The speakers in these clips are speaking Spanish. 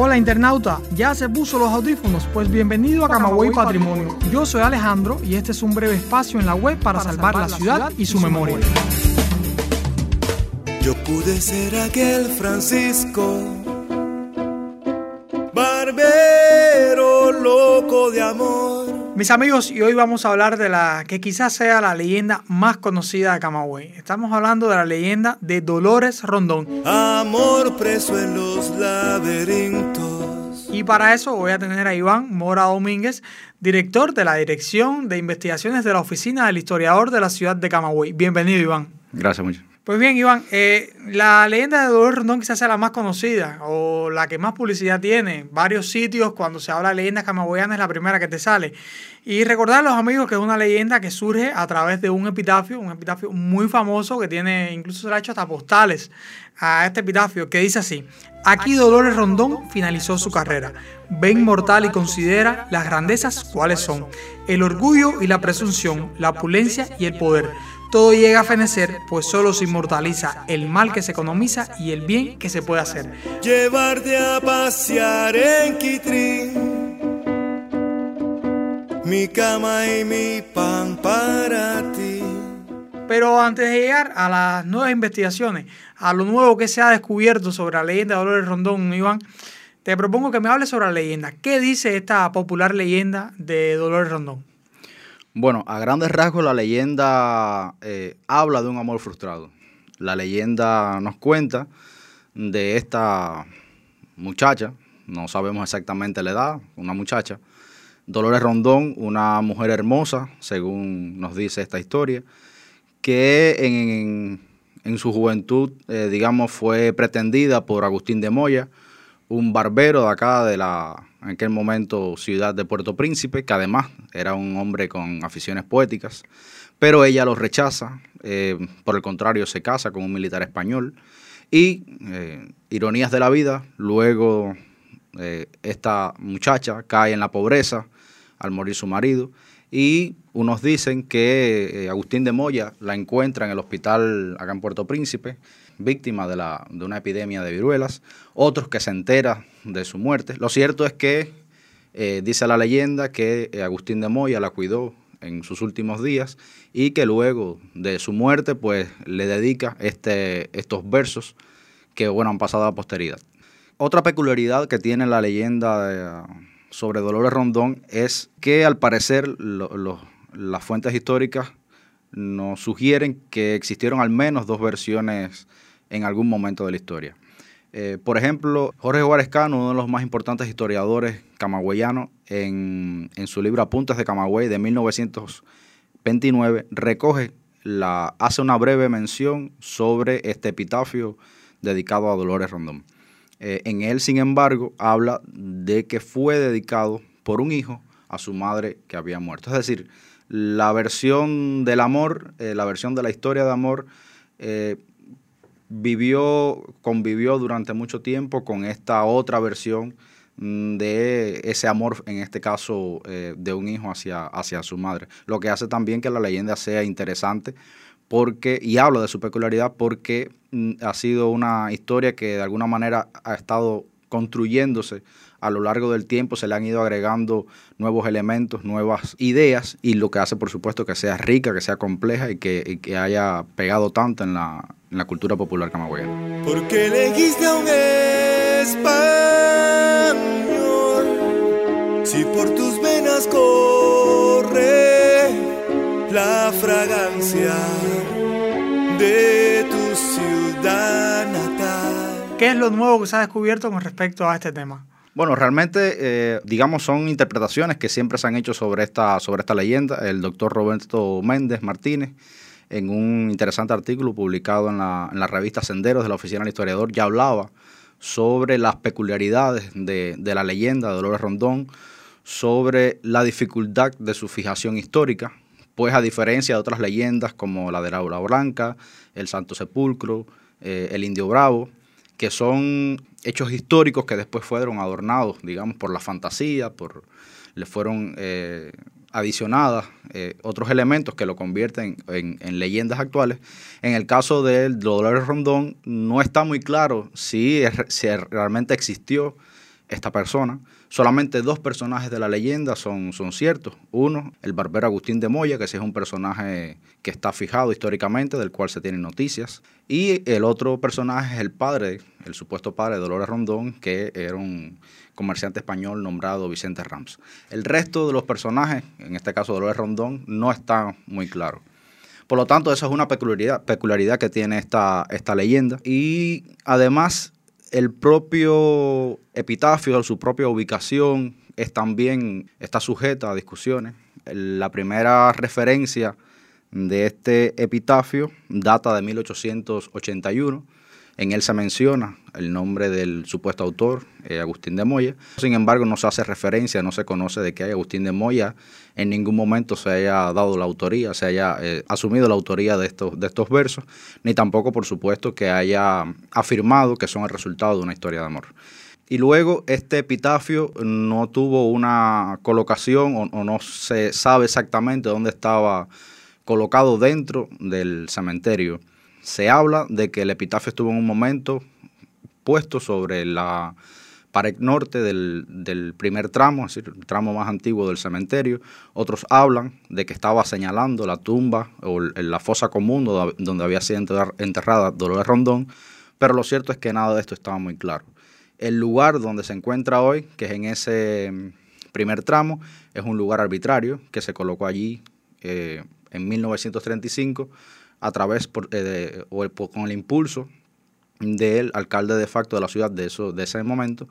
Hola internauta, ¿ya se puso los audífonos? Pues bienvenido a Camagüey Patrimonio. Yo soy Alejandro y este es un breve espacio en la web para salvar la ciudad y su memoria. Yo pude ser aquel Francisco, barbero loco de amor. Mis amigos, y hoy vamos a hablar de la que quizás sea la leyenda más conocida de Camagüey. Estamos hablando de la leyenda de Dolores Rondón. Amor preso en los laberintos. Y para eso voy a tener a Iván Mora Domínguez, director de la Dirección de Investigaciones de la Oficina del Historiador de la ciudad de Camagüey. Bienvenido, Iván. Gracias mucho. Pues bien, Iván, eh, la leyenda de Dolores Rondón quizás sea la más conocida o la que más publicidad tiene. Varios sitios, cuando se habla de leyendas camagüeyanas, es la primera que te sale. Y recordar a los amigos que es una leyenda que surge a través de un epitafio, un epitafio muy famoso que tiene, incluso se le ha hecho hasta postales a este epitafio, que dice así: Aquí Dolores Rondón finalizó su carrera. Ve inmortal y considera las grandezas cuáles son: el orgullo y la presunción, la opulencia y el poder todo llega a fenecer, pues solo se inmortaliza el mal que se economiza y el bien que se puede hacer. Llevarte a pasear en Quitrín, mi cama y mi pan para ti. Pero antes de llegar a las nuevas investigaciones, a lo nuevo que se ha descubierto sobre la leyenda de Dolores Rondón, Iván, te propongo que me hables sobre la leyenda. ¿Qué dice esta popular leyenda de Dolores Rondón? Bueno, a grandes rasgos la leyenda eh, habla de un amor frustrado. La leyenda nos cuenta de esta muchacha, no sabemos exactamente la edad, una muchacha, Dolores Rondón, una mujer hermosa, según nos dice esta historia, que en, su juventud, eh, digamos, fue pretendida por Agustín de Moya, un barbero de acá de la, en aquel momento, ciudad de Puerto Príncipe, que además era un hombre con aficiones poéticas, pero ella lo rechaza, eh, por el contrario, se casa con un militar español y, eh, ironías de la vida, luego esta muchacha cae en la pobreza, al morir su marido. Y unos dicen que eh, Agustín de Moya la encuentra en el hospital acá en Puerto Príncipe, víctima de, de una epidemia de viruelas. Otros que se entera de su muerte. Lo cierto es que eh, dice la leyenda que eh, Agustín de Moya la cuidó en sus últimos días y que luego de su muerte pues le dedica este, estos versos que bueno han pasado a la posteridad. Otra peculiaridad que tiene la leyenda de, sobre Dolores Rondón es que al parecer las fuentes históricas nos sugieren que existieron al menos dos versiones en algún momento de la historia. Eh, por ejemplo, Jorge Juárez Cano, uno de los más importantes historiadores camagüeyanos, en, su libro Apuntes de Camagüey de 1929, recoge la, hace una breve mención sobre este epitafio dedicado a Dolores Rondón. Eh, en él, sin embargo, habla de que fue dedicado por un hijo a su madre que había muerto. Es decir, la versión del amor, eh, la versión de la historia de amor, eh, vivió, convivió durante mucho tiempo con esta otra versión mm, de ese amor, en este caso, de un hijo hacia, hacia su madre. Lo que hace también que la leyenda sea interesante porque, y hablo de su peculiaridad porque mm, ha sido una historia que de alguna manera ha estado construyéndose a lo largo del tiempo, se le han ido agregando nuevos elementos, nuevas ideas y lo que hace por supuesto que sea rica, que sea compleja y que, haya pegado tanto en la, en la cultura popular camagüeyana. Porque elegiste a un español, si por tus venas corre la fragancia de tu ciudad natal. ¿Qué es lo nuevo que se ha descubierto con respecto a este tema? Bueno, realmente, eh, digamos, son interpretaciones que siempre se han hecho sobre esta, sobre esta leyenda. El doctor Roberto Méndez Martínez, en un interesante artículo publicado en la, revista Senderos de la Oficina del Historiador, ya hablaba sobre las peculiaridades de, la leyenda de Dolores Rondón, sobre la dificultad de su fijación histórica, pues a diferencia de otras leyendas como la de la Blanca, el Santo Sepulcro, eh, el Indio Bravo, que son hechos históricos que después fueron adornados, digamos, por la fantasía, por le fueron eh, adicionadas eh, otros elementos que lo convierten en, leyendas actuales. En el caso del Dolores Rondón, no está muy claro si realmente existió esta persona. Solamente dos personajes de la leyenda son, son ciertos. Uno, el barbero Agustín de Moya, que sí es un personaje que está fijado históricamente, del cual se tienen noticias. Y el otro personaje es el padre, el supuesto padre de Dolores Rondón, que era un comerciante español nombrado Vicente Rams. El resto de los personajes, en este caso Dolores Rondón, no está muy claro. Por lo tanto, esa es una peculiaridad, peculiaridad que tiene esta, esta leyenda. Y además, el propio epitafio, su propia ubicación, es también está sujeta a discusiones. La primera referencia de este epitafio data de 1881 en él se menciona el nombre del supuesto autor, eh, Agustín de Moya. Sin embargo, no se hace referencia, no se conoce de que Agustín de Moya en ningún momento se haya dado la autoría, se haya eh, asumido la autoría de estos, de estos versos, ni tampoco, por supuesto, que haya afirmado que son el resultado de una historia de amor. Y luego este epitafio no tuvo una colocación o, o no se sabe exactamente dónde estaba colocado dentro del cementerio se habla de que el epitafio estuvo en un momento puesto sobre la pared norte del, primer tramo, es decir, el tramo más antiguo del cementerio. Otros hablan de que estaba señalando la tumba o la fosa común donde había sido enterrada Dolores Rondón, pero lo cierto es que nada de esto estaba muy claro. El lugar donde se encuentra hoy, que es en ese mm, primer tramo, es un lugar arbitrario que se colocó allí eh, en 1935 a través por, eh, o con el impulso del alcalde de facto de la ciudad de, eso, de ese momento.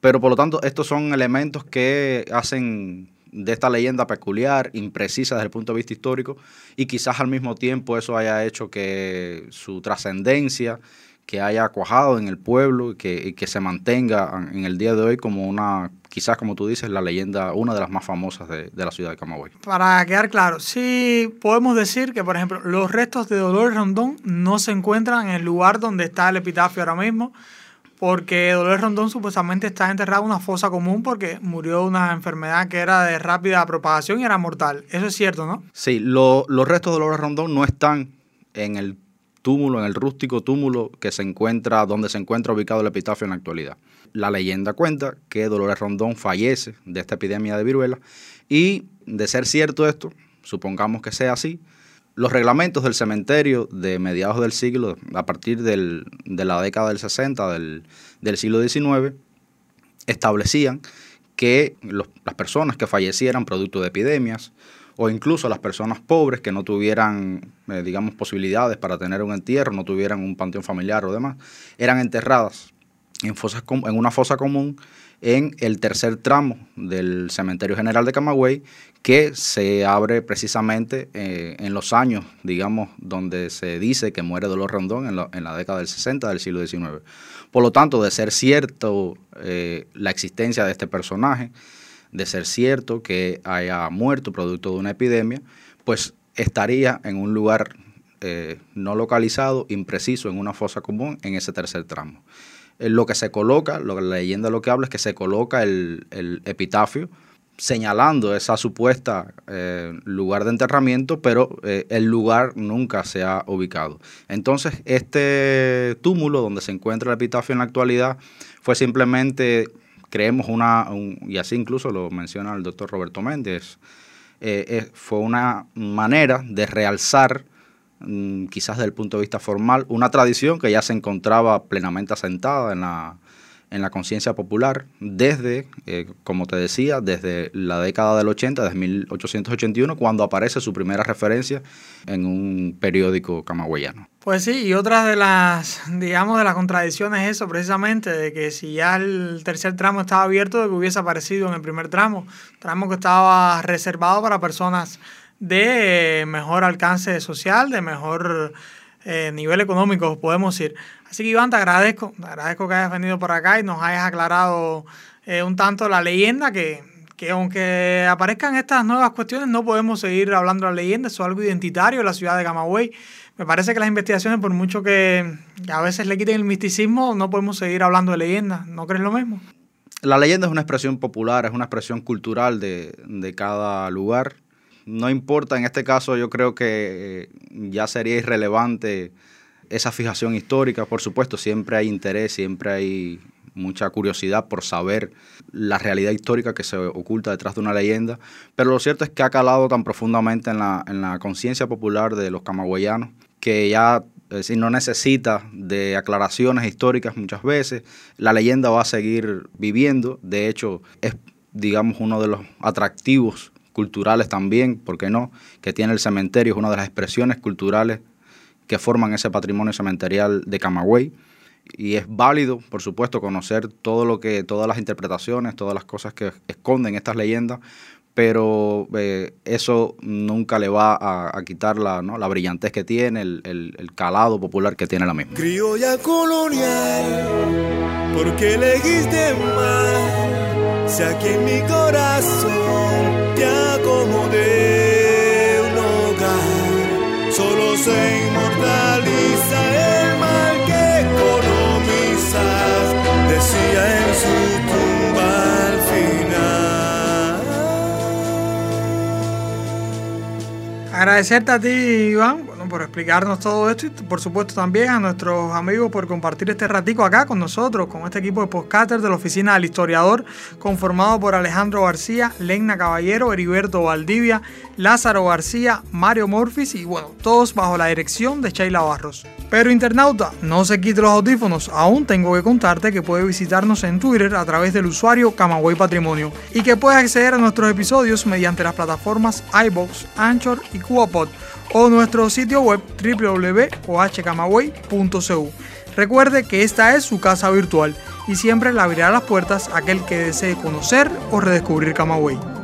Pero por lo tanto, estos son elementos que hacen de esta leyenda peculiar, imprecisa desde el punto de vista histórico, y quizás al mismo tiempo eso haya hecho que su trascendencia que haya cuajado en el pueblo y que, que, se mantenga en el día de hoy como una, quizás como tú dices, la leyenda, una de las más famosas de, de, la ciudad de Camagüey. Para quedar claro, sí podemos decir que, por ejemplo, los restos de Dolores Rondón no se encuentran en el lugar donde está el epitafio ahora mismo, porque Dolores Rondón supuestamente está enterrado en una fosa común porque murió de una enfermedad que era de rápida propagación y era mortal. Eso es cierto, ¿no? Sí, lo, los restos de Dolores Rondón no están en el túmulo, en el rústico túmulo que se encuentra, donde se encuentra ubicado el epitafio en la actualidad. La leyenda cuenta que Dolores Rondón fallece de esta epidemia de viruela y de ser cierto esto, supongamos que sea así, los reglamentos del cementerio de mediados del siglo, a partir de la década del 60 del, del siglo XIX, establecían que las personas que fallecieran producto de epidemias o incluso las personas pobres que no tuvieran, eh, digamos, posibilidades para tener un entierro, no tuvieran un panteón familiar o demás, eran enterradas en, fosas, en una fosa común en el tercer tramo del Cementerio General de Camagüey, que se abre precisamente eh, en los años, digamos, donde se dice que muere Dolor Rondón en, en, la década del 60 del siglo XIX. Por lo tanto, de ser cierto eh, la existencia de este personaje, de ser cierto que haya muerto producto de una epidemia, pues estaría en un lugar eh, no localizado, impreciso, en una fosa común, en ese tercer tramo. Eh, lo que se coloca, lo, la leyenda lo que habla es que se coloca el, epitafio señalando esa supuesta eh, lugar de enterramiento, pero el lugar nunca se ha ubicado. Entonces, este túmulo donde se encuentra el epitafio en la actualidad fue simplemente creemos una, y así incluso lo menciona el doctor Roberto Méndez, eh, eh, fue una manera de realzar, mm, quizás desde el punto de vista formal, una tradición que ya se encontraba plenamente asentada en la, en la conciencia popular desde, eh, como te decía, desde la década del 80, desde 1881, cuando aparece su primera referencia en un periódico camagüeyano. Pues sí, y otra de las, digamos, de las contradicciones es eso, precisamente, de que si ya el tercer tramo estaba abierto, de que hubiese aparecido en el primer tramo, tramo que estaba reservado para personas de mejor alcance social, de mejor eh, nivel económico, podemos decir. Así que Iván, te agradezco, te agradezco que hayas venido por acá y nos hayas aclarado eh, un tanto la leyenda que, que aunque aparezcan estas nuevas cuestiones, no podemos seguir hablando de la leyenda, eso es algo identitario de la ciudad de Camagüey. Me parece que las investigaciones, por mucho que a veces le quiten el misticismo, no podemos seguir hablando de leyendas. ¿No crees lo mismo? La leyenda es una expresión popular, es una expresión cultural de, de cada lugar. No importa, en este caso yo creo que ya sería irrelevante esa fijación histórica, por supuesto, siempre hay interés, siempre hay mucha curiosidad por saber la realidad histórica que se oculta detrás de una leyenda, pero lo cierto es que ha calado tan profundamente en la, en la conciencia popular de los camagüeyanos que ya si no necesita de aclaraciones históricas muchas veces, la leyenda va a seguir viviendo, de hecho es digamos uno de los atractivos culturales también, ¿por qué no?, que tiene el cementerio, es una de las expresiones culturales que forman ese patrimonio cementerial de Camagüey y es válido, por supuesto, conocer todo lo que, todas las interpretaciones, todas las cosas que esconden estas leyendas, pero eh, eso nunca le va a, quitar la, ¿no? la brillantez que tiene, el, el, calado popular que tiene la misma. Criolla colonial, porque mal, si aquí en mi corazón te acomodé un hogar, solo se inmortaliza Agradecerte a ti, Iván, por explicarnos todo esto y por supuesto también a nuestros amigos por compartir este ratico acá con nosotros, con este equipo de podcasters de la Oficina del Historiador, conformado por Alejandro García, Legna Caballero, Heriberto Valdivia, Lázaro García, Mario Morfis y bueno, todos bajo la dirección de Sheila Barros. Pero internauta, no se quite los audífonos, aún tengo que contarte que puedes visitarnos en Twitter a través del usuario Camagüey Patrimonio y que puedes acceder a nuestros episodios mediante las plataformas iBox, Anchor y CubaPod o nuestro sitio web www.ohcamagüey.cu. Recuerde que esta es su casa virtual y siempre le abrirá las puertas a aquel que desee conocer o redescubrir Camagüey.